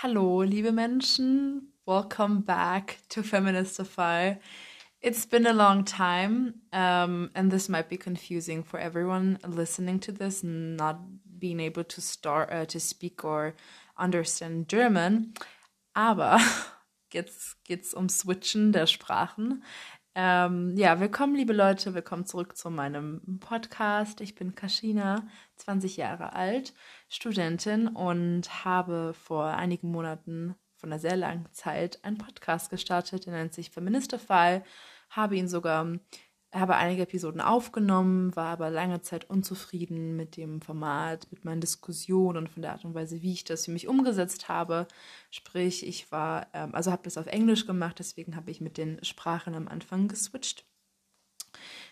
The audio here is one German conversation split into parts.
Hallo, liebe Menschen. Welcome back to Feministify. It's been a long time, um, and this might be confusing for everyone listening to this, not being able to start uh, to speak or understand German. Aber jetzt geht's um Switchen der Sprachen. Ähm, ja, willkommen, liebe Leute, willkommen zurück zu meinem Podcast. Ich bin Kaschina, 20 Jahre alt, Studentin und habe vor einigen Monaten von einer sehr langen Zeit einen Podcast gestartet, der nennt sich Feministify, habe ihn sogar habe einige Episoden aufgenommen, war aber lange Zeit unzufrieden mit dem Format, mit meinen Diskussionen und von der Art und Weise, wie ich das für mich umgesetzt habe. Sprich, ich war, ähm, also habe das auf Englisch gemacht, deswegen habe ich mit den Sprachen am Anfang geswitcht,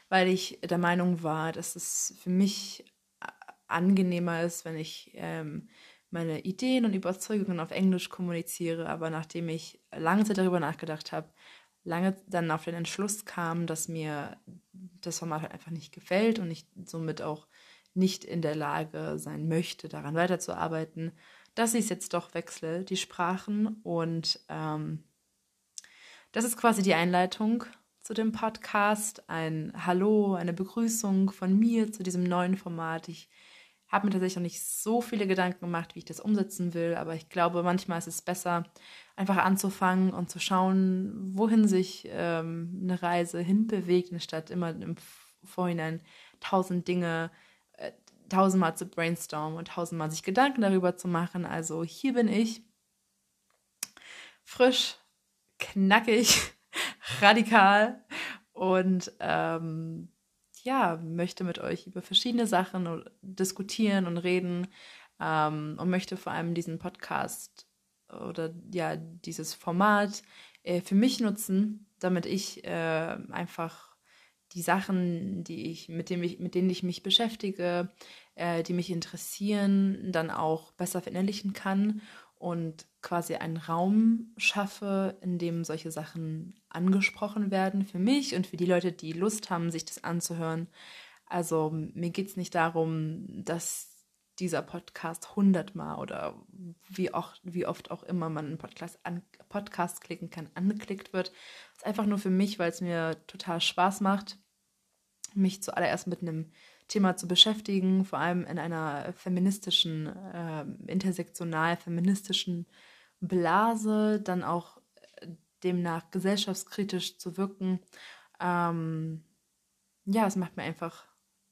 weil ich der Meinung war, dass es für mich äh, angenehmer ist, wenn ich ähm, meine Ideen und Überzeugungen auf Englisch kommuniziere. Aber nachdem ich lange Zeit darüber nachgedacht habe, lange dann auf den Entschluss kam, dass mir das Format halt einfach nicht gefällt und ich somit auch nicht in der Lage sein möchte, daran weiterzuarbeiten, dass ich es jetzt doch wechsle, die Sprachen. Und ähm, das ist quasi die Einleitung zu dem Podcast. Ein Hallo, eine Begrüßung von mir zu diesem neuen Format. Ich habe mir tatsächlich noch nicht so viele Gedanken gemacht, wie ich das umsetzen will, aber ich glaube, manchmal ist es besser, einfach anzufangen und zu schauen, wohin sich ähm, eine Reise hinbewegt, anstatt immer im Vorhinein tausend Dinge äh, tausendmal zu brainstormen und tausendmal sich Gedanken darüber zu machen. Also hier bin ich, frisch, knackig, radikal und ähm, ja, möchte mit euch über verschiedene Sachen diskutieren und reden ähm, und möchte vor allem diesen Podcast oder ja, dieses Format äh, für mich nutzen, damit ich äh, einfach die Sachen, die ich, mit, dem ich, mit denen ich mich beschäftige, äh, die mich interessieren, dann auch besser verinnerlichen kann und quasi einen Raum schaffe, in dem solche Sachen angesprochen werden für mich und für die Leute, die Lust haben, sich das anzuhören. Also mir geht es nicht darum, dass dieser Podcast hundertmal oder wie, auch, wie oft auch immer man einen Podcast, an, Podcast klicken kann, angeklickt wird. Das ist einfach nur für mich, weil es mir total Spaß macht, mich zuallererst mit einem Thema zu beschäftigen, vor allem in einer feministischen, äh, intersektional feministischen Blase, dann auch äh, demnach gesellschaftskritisch zu wirken. Ähm, ja, es macht mir einfach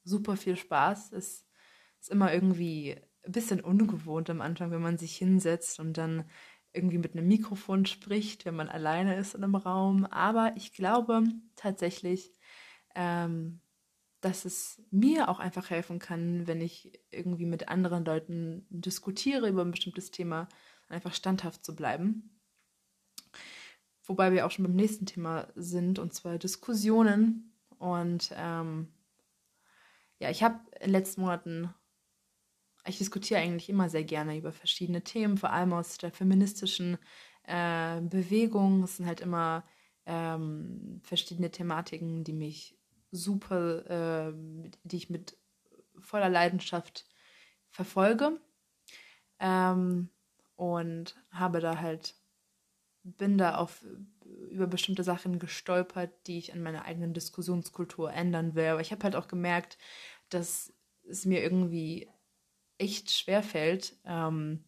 super viel Spaß. Es ist immer irgendwie ein bisschen ungewohnt am Anfang, wenn man sich hinsetzt und dann irgendwie mit einem Mikrofon spricht, wenn man alleine ist in einem Raum. Aber ich glaube tatsächlich, ähm, dass es mir auch einfach helfen kann, wenn ich irgendwie mit anderen Leuten diskutiere über ein bestimmtes Thema, einfach standhaft zu bleiben. Wobei wir auch schon beim nächsten Thema sind, und zwar Diskussionen. Und ähm, ja, ich habe in den letzten Monaten, ich diskutiere eigentlich immer sehr gerne über verschiedene Themen, vor allem aus der feministischen äh, Bewegung. Es sind halt immer ähm, verschiedene Thematiken, die mich super, äh, die ich mit voller Leidenschaft verfolge. Ähm, und habe da halt, bin da auf über bestimmte Sachen gestolpert, die ich an meiner eigenen Diskussionskultur ändern will. Aber ich habe halt auch gemerkt, dass es mir irgendwie echt schwer fällt, ähm,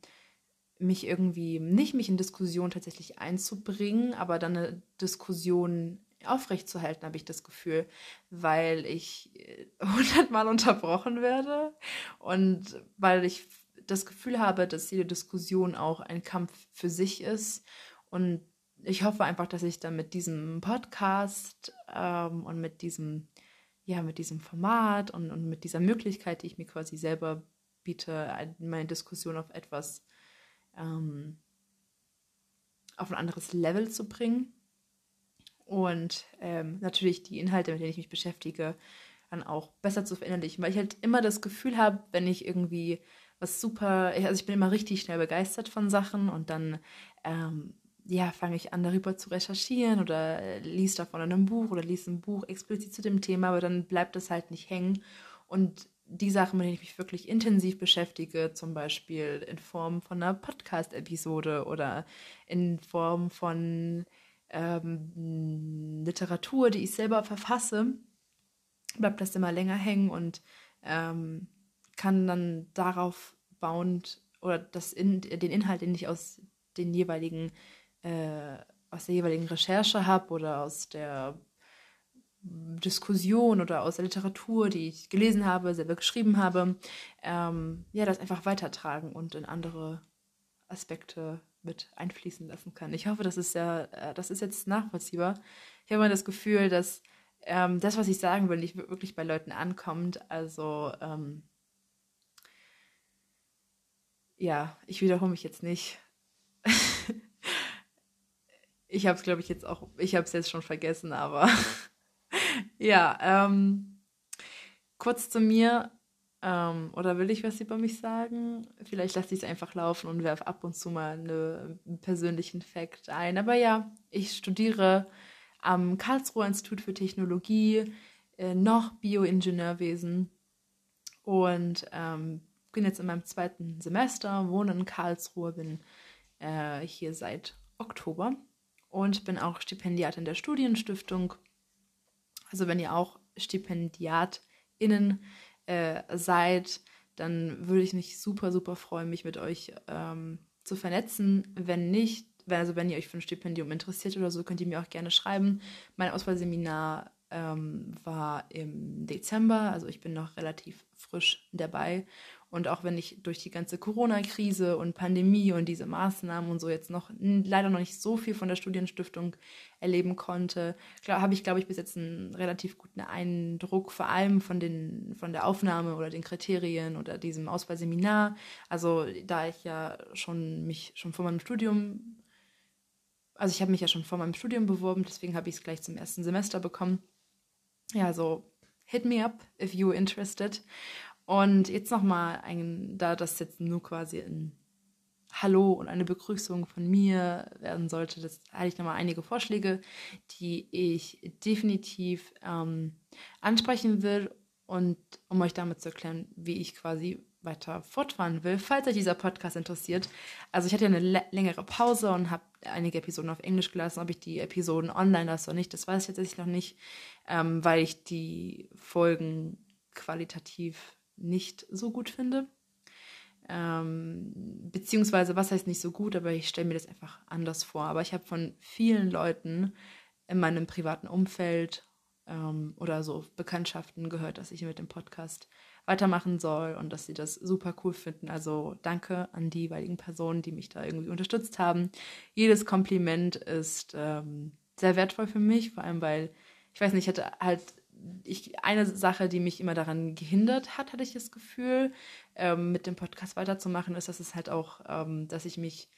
mich irgendwie, nicht mich in Diskussion tatsächlich einzubringen, aber dann eine Diskussion aufrechtzuerhalten, habe ich das Gefühl, weil ich äh, hundertmal unterbrochen werde und weil ich das Gefühl habe, dass jede Diskussion auch ein Kampf für sich ist. Und ich hoffe einfach, dass ich dann mit diesem Podcast ähm, und mit diesem, ja, mit diesem Format und, und mit dieser Möglichkeit, die ich mir quasi selber biete, meine Diskussion auf etwas ähm, auf ein anderes Level zu bringen und ähm, natürlich die Inhalte, mit denen ich mich beschäftige, dann auch besser zu verinnerlichen, weil ich halt immer das Gefühl habe, wenn ich irgendwie was super, also ich bin immer richtig schnell begeistert von Sachen und dann ähm, ja, fange ich an, darüber zu recherchieren oder äh, lies davon in einem Buch oder lies ein Buch explizit zu dem Thema, aber dann bleibt das halt nicht hängen. Und die Sachen, mit denen ich mich wirklich intensiv beschäftige, zum Beispiel in Form von einer Podcast-Episode oder in Form von ähm, Literatur, die ich selber verfasse, bleibt das immer länger hängen und ähm, kann dann darauf bauend oder das in, den Inhalt, den ich aus den jeweiligen äh, aus der jeweiligen Recherche habe oder aus der Diskussion oder aus der Literatur, die ich gelesen habe, selber geschrieben habe, ähm, ja, das einfach weitertragen und in andere Aspekte mit einfließen lassen kann. Ich hoffe, das ist ja, äh, das ist jetzt nachvollziehbar. Ich habe immer das Gefühl, dass ähm, das, was ich sagen will, nicht wirklich bei Leuten ankommt. Also ähm, ja, ich wiederhole mich jetzt nicht. ich habe es, glaube ich, jetzt auch, ich habe es jetzt schon vergessen, aber ja, ähm, kurz zu mir. Ähm, oder will ich was über mich sagen? Vielleicht lasse ich es einfach laufen und werfe ab und zu mal eine, einen persönlichen Fakt ein. Aber ja, ich studiere am Karlsruher Institut für Technologie äh, noch Bioingenieurwesen und ähm, bin jetzt in meinem zweiten Semester, wohne in Karlsruhe, bin äh, hier seit Oktober und bin auch Stipendiatin der Studienstiftung also wenn ihr auch StipendiatInnen äh, seid, dann würde ich mich super, super freuen, mich mit euch ähm, zu vernetzen. Wenn nicht, also wenn ihr euch für ein Stipendium interessiert oder so, könnt ihr mir auch gerne schreiben. Mein Auswahlseminar ähm, war im Dezember, also ich bin noch relativ frisch dabei und auch wenn ich durch die ganze Corona-Krise und Pandemie und diese Maßnahmen und so jetzt noch leider noch nicht so viel von der Studienstiftung erleben konnte, habe ich, glaube ich, bis jetzt einen relativ guten Eindruck, vor allem von, den, von der Aufnahme oder den Kriterien oder diesem Auswahlseminar. Also da ich ja schon mich schon vor meinem Studium, also ich habe mich ja schon vor meinem Studium beworben, deswegen habe ich es gleich zum ersten Semester bekommen. Ja, so hit me up if you're interested. Und jetzt nochmal, da das jetzt nur quasi ein Hallo und eine Begrüßung von mir werden sollte, das hatte ich nochmal einige Vorschläge, die ich definitiv ähm, ansprechen will und um euch damit zu erklären, wie ich quasi weiter fortfahren will, falls euch dieser Podcast interessiert. Also ich hatte ja eine längere Pause und habe einige Episoden auf Englisch gelassen. Ob ich die Episoden online lasse oder nicht, das weiß ich tatsächlich noch nicht, ähm, weil ich die Folgen qualitativ nicht so gut finde. Ähm, beziehungsweise, was heißt nicht so gut, aber ich stelle mir das einfach anders vor. Aber ich habe von vielen Leuten in meinem privaten Umfeld ähm, oder so Bekanntschaften gehört, dass ich mit dem Podcast weitermachen soll und dass sie das super cool finden. Also danke an die jeweiligen Personen, die mich da irgendwie unterstützt haben. Jedes Kompliment ist ähm, sehr wertvoll für mich, vor allem weil ich weiß nicht, ich hatte halt ich, eine Sache, die mich immer daran gehindert hat, hatte ich das Gefühl, ähm, mit dem Podcast weiterzumachen, ist, dass es halt auch, ähm, dass ich mich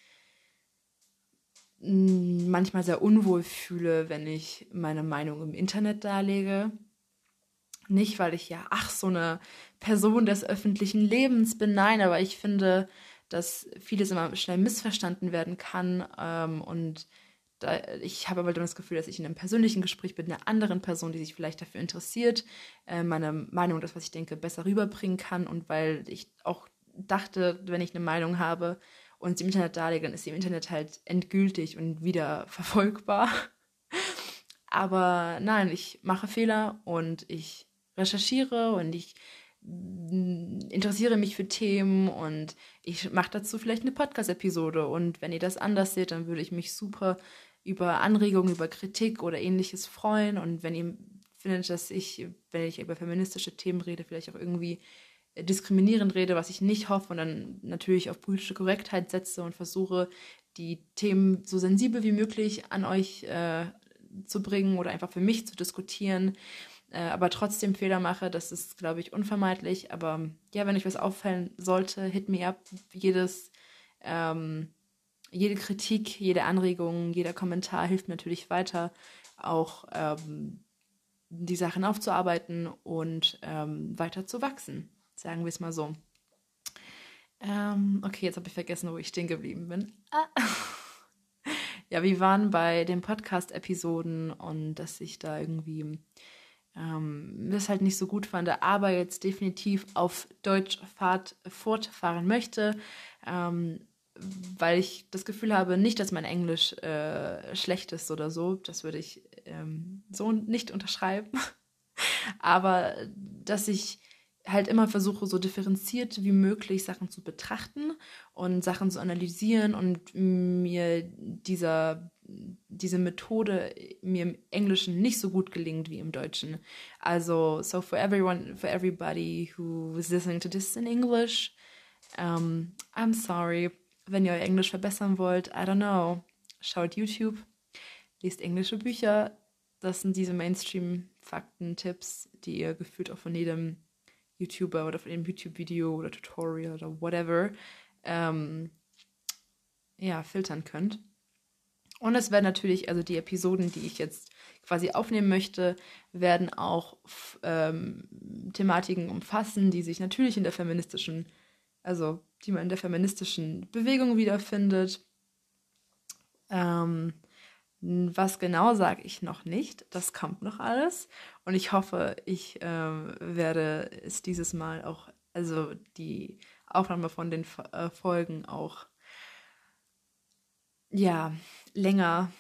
manchmal sehr unwohl fühle, wenn ich meine Meinung im Internet darlege. Nicht, weil ich ja, ach, so eine Person des öffentlichen Lebens bin, nein, aber ich finde, dass vieles immer schnell missverstanden werden kann ähm, und da, ich habe aber das Gefühl, dass ich in einem persönlichen Gespräch mit einer anderen Person, die sich vielleicht dafür interessiert, äh, meine Meinung, das, was ich denke, besser rüberbringen kann. Und weil ich auch dachte, wenn ich eine Meinung habe und sie im Internet darlege, dann ist sie im Internet halt endgültig und wieder verfolgbar. Aber nein, ich mache Fehler und ich recherchiere und ich interessiere mich für Themen und ich mache dazu vielleicht eine Podcast-Episode. Und wenn ihr das anders seht, dann würde ich mich super über Anregungen, über Kritik oder ähnliches freuen. Und wenn ihr findet, dass ich, wenn ich über feministische Themen rede, vielleicht auch irgendwie diskriminierend rede, was ich nicht hoffe und dann natürlich auf politische Korrektheit setze und versuche, die Themen so sensibel wie möglich an euch äh, zu bringen oder einfach für mich zu diskutieren, äh, aber trotzdem Fehler mache, das ist, glaube ich, unvermeidlich. Aber ja, wenn euch was auffallen sollte, hit me up. Jedes ähm, jede Kritik, jede Anregung, jeder Kommentar hilft natürlich weiter, auch ähm, die Sachen aufzuarbeiten und ähm, weiter zu wachsen, sagen wir es mal so. Ähm, okay, jetzt habe ich vergessen, wo ich stehen geblieben bin. Ah. ja, wir waren bei den Podcast-Episoden und dass ich da irgendwie ähm, das halt nicht so gut fand, aber jetzt definitiv auf Deutsch Fahrt fortfahren möchte, ähm, weil ich das Gefühl habe, nicht, dass mein Englisch äh, schlecht ist oder so, das würde ich ähm, so nicht unterschreiben, aber dass ich halt immer versuche, so differenziert wie möglich Sachen zu betrachten und Sachen zu analysieren und mir dieser, diese Methode mir im Englischen nicht so gut gelingt wie im Deutschen. Also, so for everyone, for everybody who is listening to this in English, um, I'm sorry. Wenn ihr euer Englisch verbessern wollt, I don't know, schaut YouTube, liest englische Bücher. Das sind diese Mainstream-Fakten, Tipps, die ihr gefühlt auch von jedem YouTuber oder von dem YouTube-Video oder Tutorial oder whatever ähm, ja, filtern könnt. Und es werden natürlich, also die Episoden, die ich jetzt quasi aufnehmen möchte, werden auch ähm, Thematiken umfassen, die sich natürlich in der feministischen, also die man in der feministischen Bewegung wiederfindet. Ähm, was genau sage ich noch nicht. Das kommt noch alles. Und ich hoffe, ich äh, werde es dieses Mal auch, also die Aufnahme von den äh, Folgen auch, ja, länger.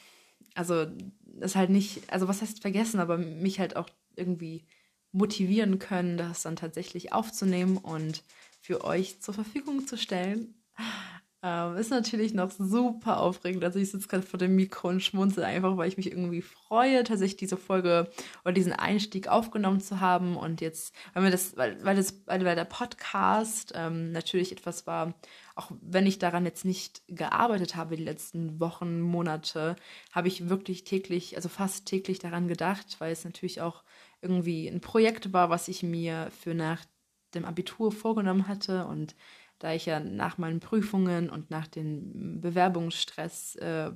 Also, das halt nicht, also was heißt vergessen, aber mich halt auch irgendwie motivieren können, das dann tatsächlich aufzunehmen und für euch zur Verfügung zu stellen. Ähm, ist natürlich noch super aufregend. Also ich sitze gerade vor dem Mikro und schmunzel einfach, weil ich mich irgendwie freue, tatsächlich diese Folge oder diesen Einstieg aufgenommen zu haben. Und jetzt, weil mir das, weil, weil das, weil, der Podcast ähm, natürlich etwas war, auch wenn ich daran jetzt nicht gearbeitet habe die letzten Wochen, Monate, habe ich wirklich täglich, also fast täglich daran gedacht, weil es natürlich auch irgendwie ein Projekt war, was ich mir für nach dem Abitur vorgenommen hatte und da ich ja nach meinen Prüfungen und nach dem Bewerbungsstress äh,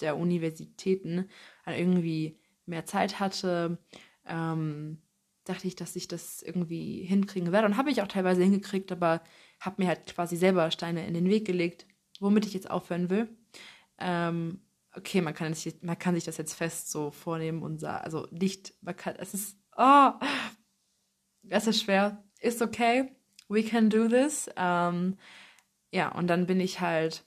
der Universitäten irgendwie mehr Zeit hatte, ähm, dachte ich, dass ich das irgendwie hinkriegen werde. Und habe ich auch teilweise hingekriegt, aber habe mir halt quasi selber Steine in den Weg gelegt, womit ich jetzt aufhören will. Ähm, okay, man kann, sich, man kann sich das jetzt fest so vornehmen und sagen, also nicht, man kann, es ist, oh, es ist schwer, ist okay we can do this. Ähm, ja, und dann bin ich halt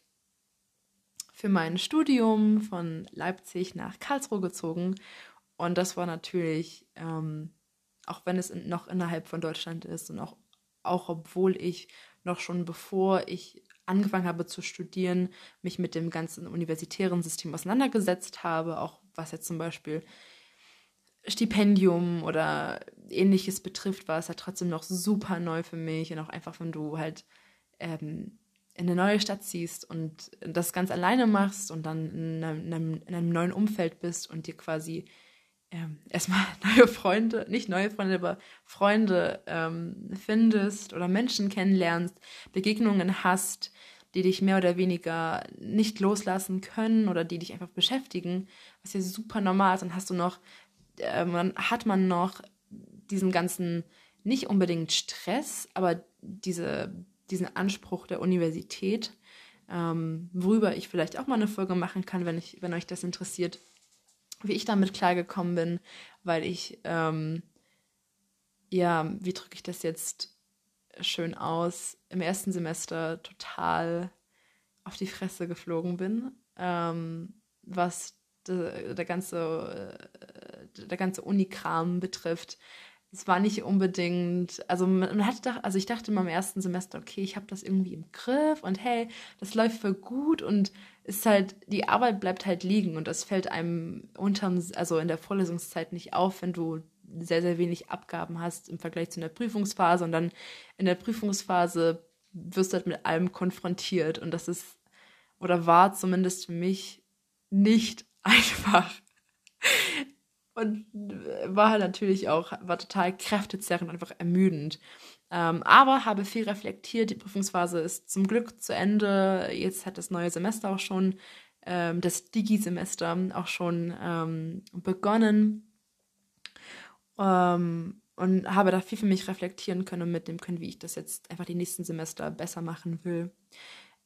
für mein Studium von Leipzig nach Karlsruhe gezogen. Und das war natürlich, ähm, auch wenn es noch innerhalb von Deutschland ist und auch, auch obwohl ich noch schon bevor ich angefangen habe zu studieren, mich mit dem ganzen universitären System auseinandergesetzt habe, auch was jetzt zum Beispiel Stipendium oder ähnliches betrifft, war es halt trotzdem noch super neu für mich und auch einfach, wenn du halt ähm, in eine neue Stadt ziehst und das ganz alleine machst und dann in einem, in einem neuen Umfeld bist und dir quasi ähm, erstmal neue Freunde, nicht neue Freunde, aber Freunde ähm, findest oder Menschen kennenlernst, Begegnungen hast, die dich mehr oder weniger nicht loslassen können oder die dich einfach beschäftigen, was ja super normal ist, dann hast du noch äh, man, hat man noch diesen ganzen, nicht unbedingt Stress, aber diese, diesen Anspruch der Universität, ähm, worüber ich vielleicht auch mal eine Folge machen kann, wenn, ich, wenn euch das interessiert, wie ich damit klargekommen bin, weil ich, ähm, ja, wie drücke ich das jetzt schön aus, im ersten Semester total auf die Fresse geflogen bin, ähm, was de, der ganze äh, der ganze Unikram betrifft. Es war nicht unbedingt, also man hatte, also ich dachte immer im ersten Semester, okay, ich habe das irgendwie im Griff und hey, das läuft voll gut und ist halt, die Arbeit bleibt halt liegen und das fällt einem unterm, also in der Vorlesungszeit nicht auf, wenn du sehr, sehr wenig Abgaben hast im Vergleich zu einer Prüfungsphase und dann in der Prüfungsphase wirst du halt mit allem konfrontiert und das ist oder war zumindest für mich nicht einfach. Und war halt natürlich auch, war total kräftezerrend, einfach ermüdend. Ähm, aber habe viel reflektiert. Die Prüfungsphase ist zum Glück zu Ende. Jetzt hat das neue Semester auch schon, ähm, das Digi-Semester auch schon ähm, begonnen. Ähm, und habe da viel für mich reflektieren können und mitnehmen können, wie ich das jetzt einfach die nächsten Semester besser machen will.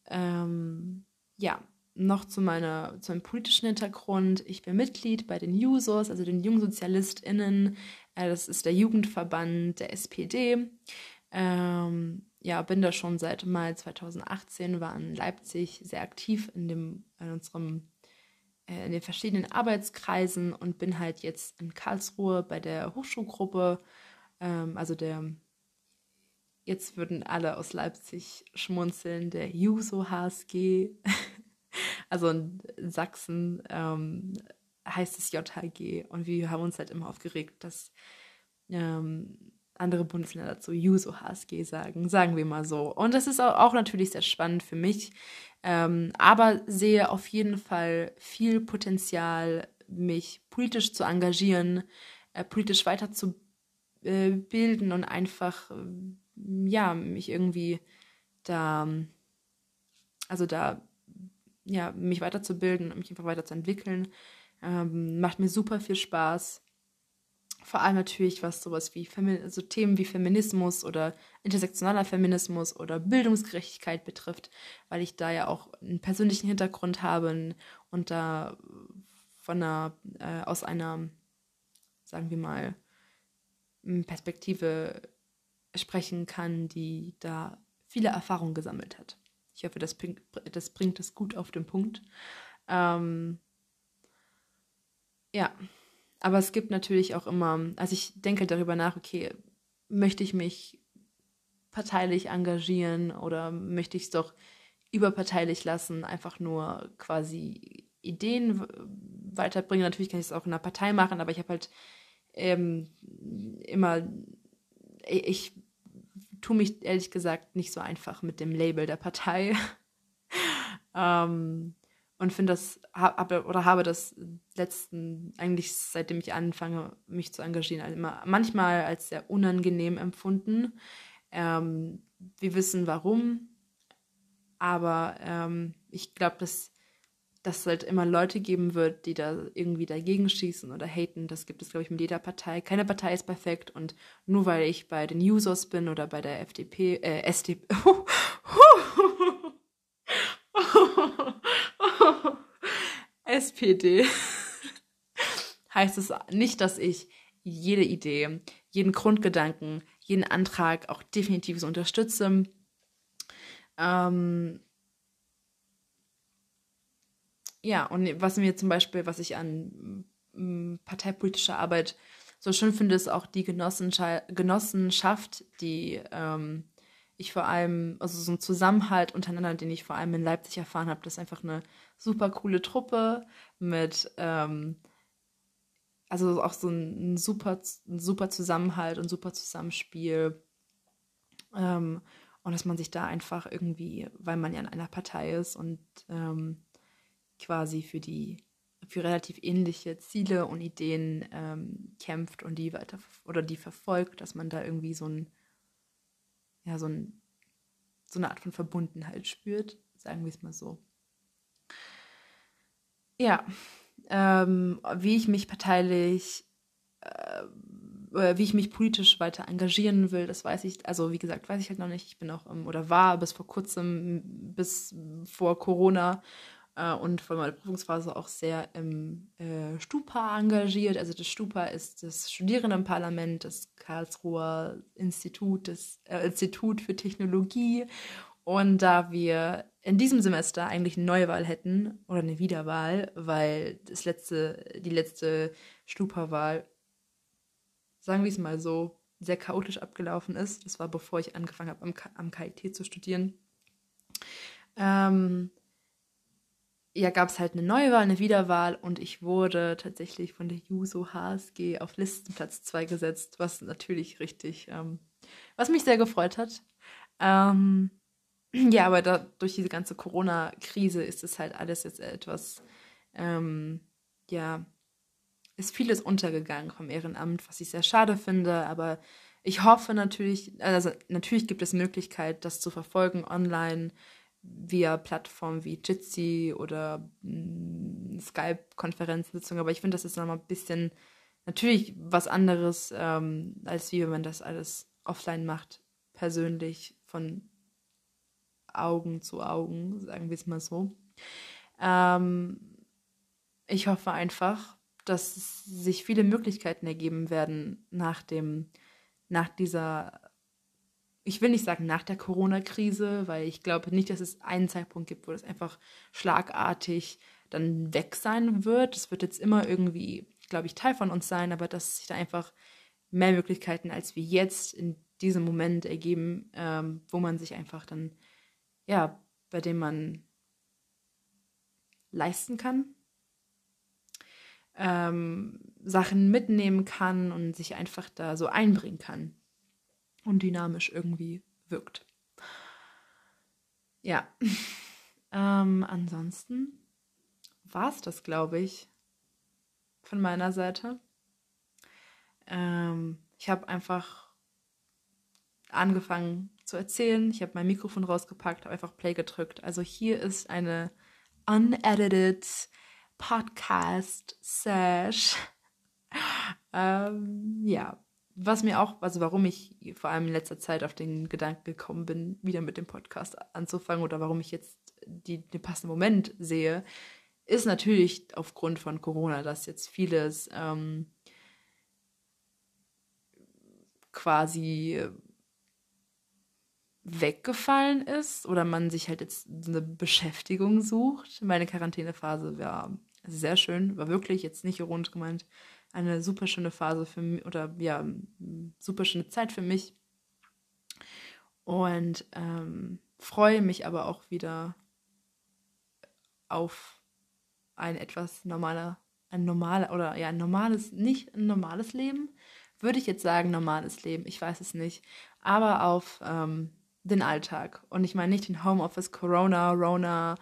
Ähm, ja, noch zu, meiner, zu meinem politischen Hintergrund. Ich bin Mitglied bei den Jusos, also den JungsozialistInnen. Äh, das ist der Jugendverband der SPD. Ähm, ja, bin da schon seit Mai 2018, war in Leipzig sehr aktiv in, dem, in unserem äh, in den verschiedenen Arbeitskreisen und bin halt jetzt in Karlsruhe bei der Hochschulgruppe, ähm, also der, jetzt würden alle aus Leipzig schmunzeln, der Juso HSG, also in Sachsen ähm, heißt es JHG und wir haben uns halt immer aufgeregt, dass ähm, andere Bundesländer dazu Juso HSG sagen, sagen wir mal so. Und das ist auch, natürlich sehr spannend für mich, ähm, aber sehe auf jeden Fall viel Potenzial, mich politisch zu engagieren, äh, politisch weiterzubilden äh, und einfach, äh, ja, mich irgendwie da, also da, ja, mich weiterzubilden und mich einfach weiterzuentwickeln. Ähm, macht mir super viel Spaß vor allem natürlich was sowas wie Femi also Themen wie Feminismus oder intersektionaler Feminismus oder Bildungsgerechtigkeit betrifft, weil ich da ja auch einen persönlichen Hintergrund habe und da von einer, äh, aus einer, sagen wir mal, Perspektive sprechen kann, die da viele Erfahrungen gesammelt hat. Ich hoffe, das bringt, das bringt es gut auf den Punkt. Ähm, ja, aber es gibt natürlich auch immer, also ich denke darüber nach, okay, möchte ich mich parteilich engagieren oder möchte ich es doch überparteilich lassen, einfach nur quasi Ideen weiterbringen. Natürlich kann ich es auch in einer Partei machen, aber ich habe halt ähm, immer, ich, tue mich ehrlich gesagt nicht so einfach mit dem Label der Partei. ähm, und finde das habe oder habe das letzten eigentlich seitdem ich anfange mich zu engagieren also immer manchmal als sehr unangenehm empfunden ähm, wir wissen warum aber ähm, ich glaube dass dass es halt immer Leute geben wird, die da irgendwie dagegen schießen oder haten. Das gibt es, glaube ich, mit jeder Partei. Keine Partei ist perfekt und nur weil ich bei den Users bin oder bei der FDP, äh, SDP, SPD heißt es nicht, dass ich jede Idee, jeden Grundgedanken, jeden Antrag auch definitiv so unterstütze. Ähm ja, und was mir zum Beispiel, was ich an parteipolitischer Arbeit so schön finde, ist auch die Genossenschaft, die ähm, ich vor allem, also so ein Zusammenhalt untereinander, den ich vor allem in Leipzig erfahren habe, das ist einfach eine super coole Truppe mit, ähm, also auch so ein, ein, super, ein super Zusammenhalt und super Zusammenspiel. Ähm, und dass man sich da einfach irgendwie, weil man ja in einer Partei ist und ähm, quasi für die für relativ ähnliche Ziele und Ideen ähm, kämpft und die weiter oder die verfolgt, dass man da irgendwie so ein ja, so, ein, so eine Art von Verbundenheit spürt, sagen wir es mal so. Ja, ähm, wie ich mich parteilich, äh, wie ich mich politisch weiter engagieren will, das weiß ich, also wie gesagt, weiß ich halt noch nicht. Ich bin auch, ähm, oder war bis vor kurzem, bis vor Corona äh, und vor meiner Prüfungsphase auch sehr im äh, Stupa engagiert. Also das Stupa ist das Studierendenparlament des Karlsruher Institut, des, äh, Institut für Technologie. Und da wir in diesem Semester eigentlich eine Neuwahl hätten oder eine Wiederwahl, weil das letzte, die letzte Stupa-Wahl, sagen wir es mal so, sehr chaotisch abgelaufen ist. Das war bevor ich angefangen habe, am, am KIT zu studieren. Ähm, ja, gab es halt eine Neuwahl, eine Wiederwahl und ich wurde tatsächlich von der Juso HSG auf Listenplatz 2 gesetzt, was natürlich richtig, ähm, was mich sehr gefreut hat. Ähm, ja, aber da, durch diese ganze Corona-Krise ist es halt alles jetzt etwas, ähm, ja, ist vieles untergegangen vom Ehrenamt, was ich sehr schade finde, aber ich hoffe natürlich, also natürlich gibt es Möglichkeit, das zu verfolgen online via Plattformen wie Jitsi oder mm, Skype-Konferenzsitzungen, aber ich finde, das ist nochmal ein bisschen natürlich was anderes, ähm, als wie wenn man das alles offline macht, persönlich von Augen zu Augen, sagen wir es mal so. Ähm, ich hoffe einfach, dass sich viele Möglichkeiten ergeben werden nach dem, nach dieser, ich will nicht sagen nach der Corona-Krise, weil ich glaube nicht, dass es einen Zeitpunkt gibt, wo das einfach schlagartig dann weg sein wird. Es wird jetzt immer irgendwie, glaube ich, Teil von uns sein, aber dass sich da einfach mehr Möglichkeiten als wie jetzt in diesem Moment ergeben, ähm, wo man sich einfach dann, ja, bei dem man leisten kann, ähm, Sachen mitnehmen kann und sich einfach da so einbringen kann und dynamisch irgendwie wirkt. Ja, ähm, ansonsten war es das, glaube ich, von meiner Seite. Ähm, ich habe einfach angefangen zu erzählen. Ich habe mein Mikrofon rausgepackt, habe einfach Play gedrückt. Also hier ist eine unedited Podcast-Sash. ähm, ja, was mir auch, also warum ich vor allem in letzter Zeit auf den Gedanken gekommen bin, wieder mit dem Podcast anzufangen oder warum ich jetzt die, den passenden Moment sehe, ist natürlich aufgrund von Corona, dass jetzt vieles ähm, quasi weggefallen ist oder man sich halt jetzt eine Beschäftigung sucht. Meine Quarantänephase war sehr schön, war wirklich jetzt nicht ironisch gemeint, eine super schöne Phase für mich oder ja, super schöne Zeit für mich. Und ähm, freue mich aber auch wieder auf ein etwas normaler, ein normaler oder ja, ein normales, nicht ein normales Leben, würde ich jetzt sagen, normales Leben, ich weiß es nicht, aber auf ähm, den Alltag. Und ich meine nicht den Homeoffice, Corona, Rona,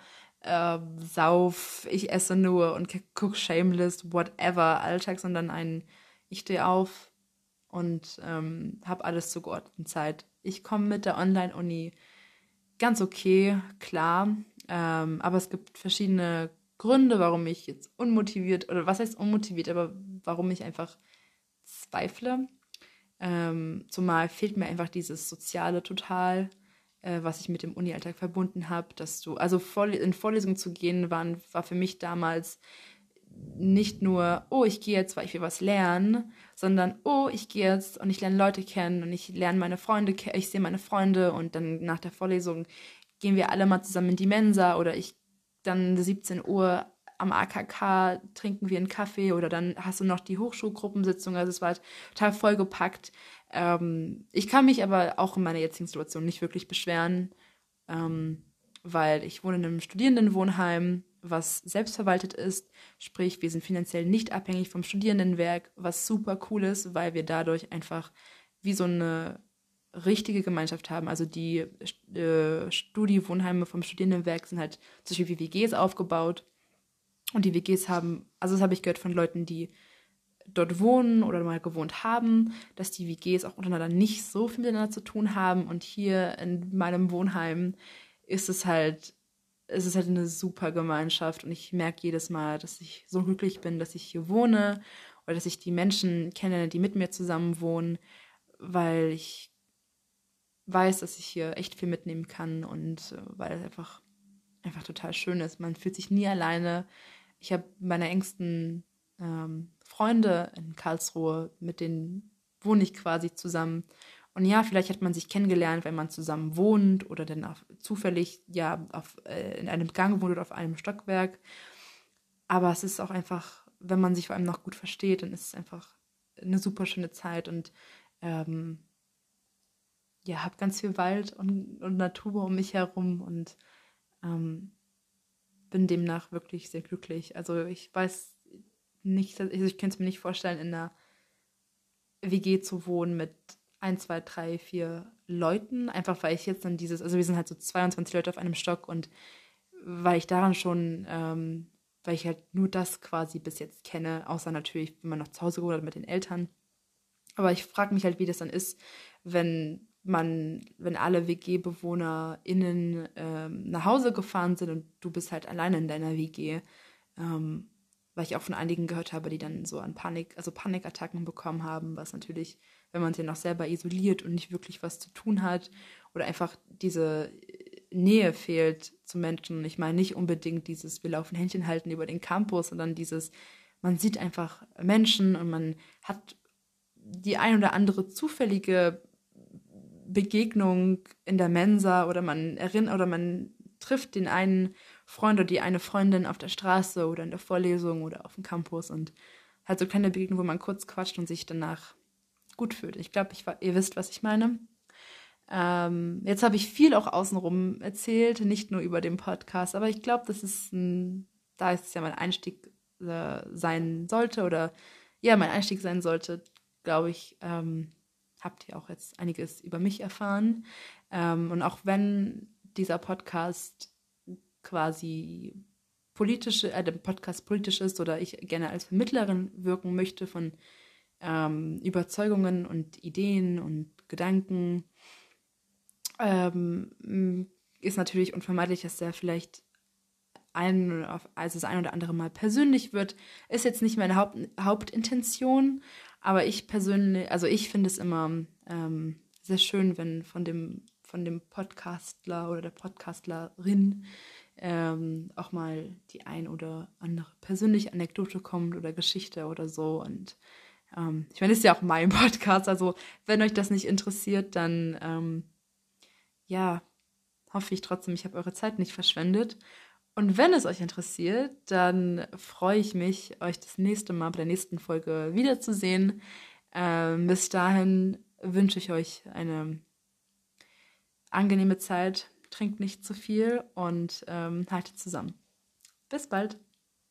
äh, Sauf, ich esse nur und guck Shameless, whatever Alltag, sondern ein, ich stehe auf und ähm, habe alles zur geordneten Zeit. Ich komme mit der Online-Uni ganz okay, klar, ähm, aber es gibt verschiedene Gründe, warum ich jetzt unmotiviert, oder was heißt unmotiviert, aber warum ich einfach zweifle. Ähm, zumal fehlt mir einfach dieses Soziale total äh, was ich mit dem Uni-Alltag verbunden habe, dass du, also in Vorlesungen zu gehen, waren, war für mich damals nicht nur, oh, ich gehe jetzt, weil ich will was lernen, sondern, oh, ich gehe jetzt und ich lerne Leute kennen und ich lerne meine Freunde, ich sehe meine Freunde und dann nach der Vorlesung gehen wir alle mal zusammen in die Mensa oder ich dann 17 Uhr am AKK trinken wir einen Kaffee oder dann hast du noch die Hochschulgruppensitzung. Also es war total vollgepackt. Ähm, ich kann mich aber auch in meiner jetzigen Situation nicht wirklich beschweren, ähm, weil ich wohne in einem Studierendenwohnheim, was selbstverwaltet ist. Sprich, wir sind finanziell nicht abhängig vom Studierendenwerk, was super cool ist, weil wir dadurch einfach wie so eine richtige Gemeinschaft haben. Also die äh, Studiewohnheime vom Studierendenwerk sind halt zum Beispiel wie WGs aufgebaut. Und die WGs haben, also das habe ich gehört von Leuten, die dort wohnen oder mal gewohnt haben, dass die WGs auch untereinander nicht so viel miteinander zu tun haben. Und hier in meinem Wohnheim ist es halt, es ist halt eine super Gemeinschaft. Und ich merke jedes Mal, dass ich so glücklich bin, dass ich hier wohne oder dass ich die Menschen kenne, die mit mir zusammen wohnen, weil ich weiß, dass ich hier echt viel mitnehmen kann und äh, weil es einfach, einfach total schön ist. Man fühlt sich nie alleine. Ich habe meine engsten ähm, Freunde in Karlsruhe, mit denen wohne ich quasi zusammen. Und ja, vielleicht hat man sich kennengelernt, wenn man zusammen wohnt oder dann auf, zufällig ja auf, äh, in einem Gang wohnt oder auf einem Stockwerk. Aber es ist auch einfach, wenn man sich vor allem noch gut versteht, dann ist es einfach eine super schöne Zeit und ähm, ja, habe ganz viel Wald und, und, Natur um mich herum und ähm, bin demnach wirklich sehr glücklich. Also ich weiß nicht, also ich könnte es mir nicht vorstellen, in einer WG zu wohnen mit ein, zwei, drei, vier Leuten, einfach weil ich jetzt dann dieses, also wir sind halt so 22 Leute auf einem Stock und weil ich daran schon, ähm, weil ich halt nur das quasi bis jetzt kenne, außer natürlich, wenn man noch zu Hause gewohnt hat mit den Eltern. Aber ich frage mich halt, wie das dann ist, wenn man, wenn alle WG-BewohnerInnen ähm, nach Hause gefahren sind und du bist halt alleine in deiner WG. Ähm, weil ich auch von einigen gehört habe, die dann so an Panik, also Panikattacken bekommen haben, was natürlich, wenn man sich noch selber isoliert und nicht wirklich was zu tun hat oder einfach diese Nähe fehlt zu Menschen. Ich meine nicht unbedingt dieses, wir laufen Händchen halten über den Campus, sondern dieses, man sieht einfach Menschen und man hat die ein oder andere zufällige Begegnung in der Mensa oder man erinnert oder man trifft den einen Freund oder die eine Freundin auf der Straße oder in der Vorlesung oder auf dem Campus und hat so kleine Begegnungen, wo man kurz quatscht und sich danach gut fühlt. Ich glaube, ihr wisst, was ich meine. Ähm, jetzt habe ich viel auch außenrum erzählt, nicht nur über den Podcast, aber ich glaube, das ist ein, da ist es ja mein Einstieg äh, sein sollte oder ja, mein Einstieg sein sollte, glaube ich, ähm, habt ihr auch jetzt einiges über mich erfahren. Ähm, und auch wenn dieser Podcast quasi politische, äh, der Podcast politisch ist oder ich gerne als Vermittlerin wirken möchte von ähm, Überzeugungen und Ideen und Gedanken, ähm, ist natürlich unvermeidlich, dass der vielleicht ein, also das ein oder andere Mal persönlich wird. Ist jetzt nicht meine Haupt, Hauptintention, aber ich persönlich, also ich finde es immer ähm, sehr schön, wenn von dem, von dem Podcastler oder der Podcastlerin ähm, auch mal die ein oder andere persönliche Anekdote kommt oder Geschichte oder so. Und ähm, ich meine, es ist ja auch mein Podcast, also wenn euch das nicht interessiert, dann ähm, ja, hoffe ich trotzdem, ich habe eure Zeit nicht verschwendet. Und wenn es euch interessiert, dann freue ich mich, euch das nächste Mal bei der nächsten Folge wiederzusehen. Ähm, bis dahin wünsche ich euch eine angenehme Zeit. Trinkt nicht zu viel und ähm, haltet zusammen. Bis bald.